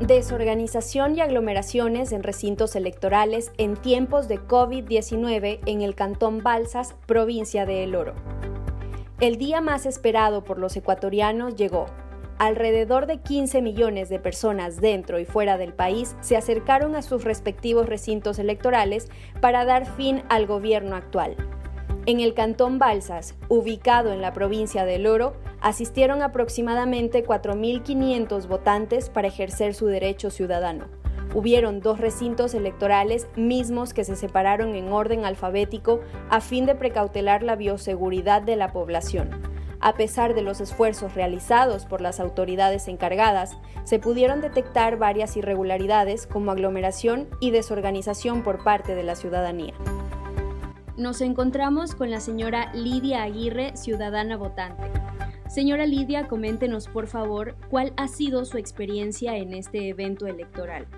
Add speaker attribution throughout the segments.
Speaker 1: Desorganización y aglomeraciones en recintos electorales en tiempos de COVID-19 en el Cantón Balsas, provincia de El Oro. El día más esperado por los ecuatorianos llegó. Alrededor de 15 millones de personas dentro y fuera del país se acercaron a sus respectivos recintos electorales para dar fin al gobierno actual. En el Cantón Balsas, ubicado en la provincia de Oro, asistieron aproximadamente 4.500 votantes para ejercer su derecho ciudadano. Hubieron dos recintos electorales mismos que se separaron en orden alfabético a fin de precautelar la bioseguridad de la población. A pesar de los esfuerzos realizados por las autoridades encargadas, se pudieron detectar varias irregularidades como aglomeración y desorganización por parte de la ciudadanía. Nos encontramos con la señora Lidia Aguirre, ciudadana votante. Señora Lidia, coméntenos por favor cuál ha sido su experiencia en este evento electoral.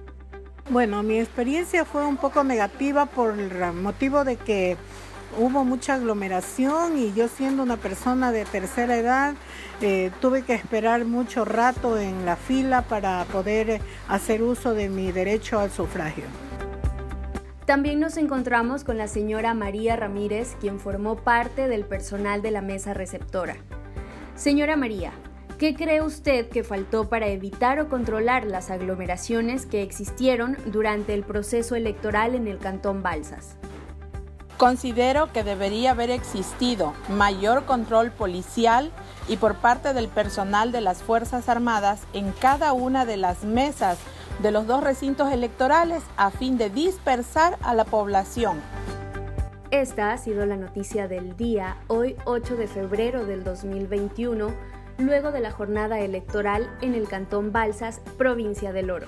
Speaker 2: Bueno, mi experiencia fue un poco negativa por el motivo de que hubo mucha aglomeración y yo siendo una persona de tercera edad eh, tuve que esperar mucho rato en la fila para poder hacer uso de mi derecho al sufragio.
Speaker 1: También nos encontramos con la señora María Ramírez, quien formó parte del personal de la mesa receptora. Señora María, ¿qué cree usted que faltó para evitar o controlar las aglomeraciones que existieron durante el proceso electoral en el Cantón Balsas?
Speaker 3: Considero que debería haber existido mayor control policial y por parte del personal de las Fuerzas Armadas en cada una de las mesas de los dos recintos electorales a fin de dispersar a la población.
Speaker 1: Esta ha sido la noticia del día, hoy 8 de febrero del 2021, luego de la jornada electoral en el Cantón Balsas, provincia del Oro.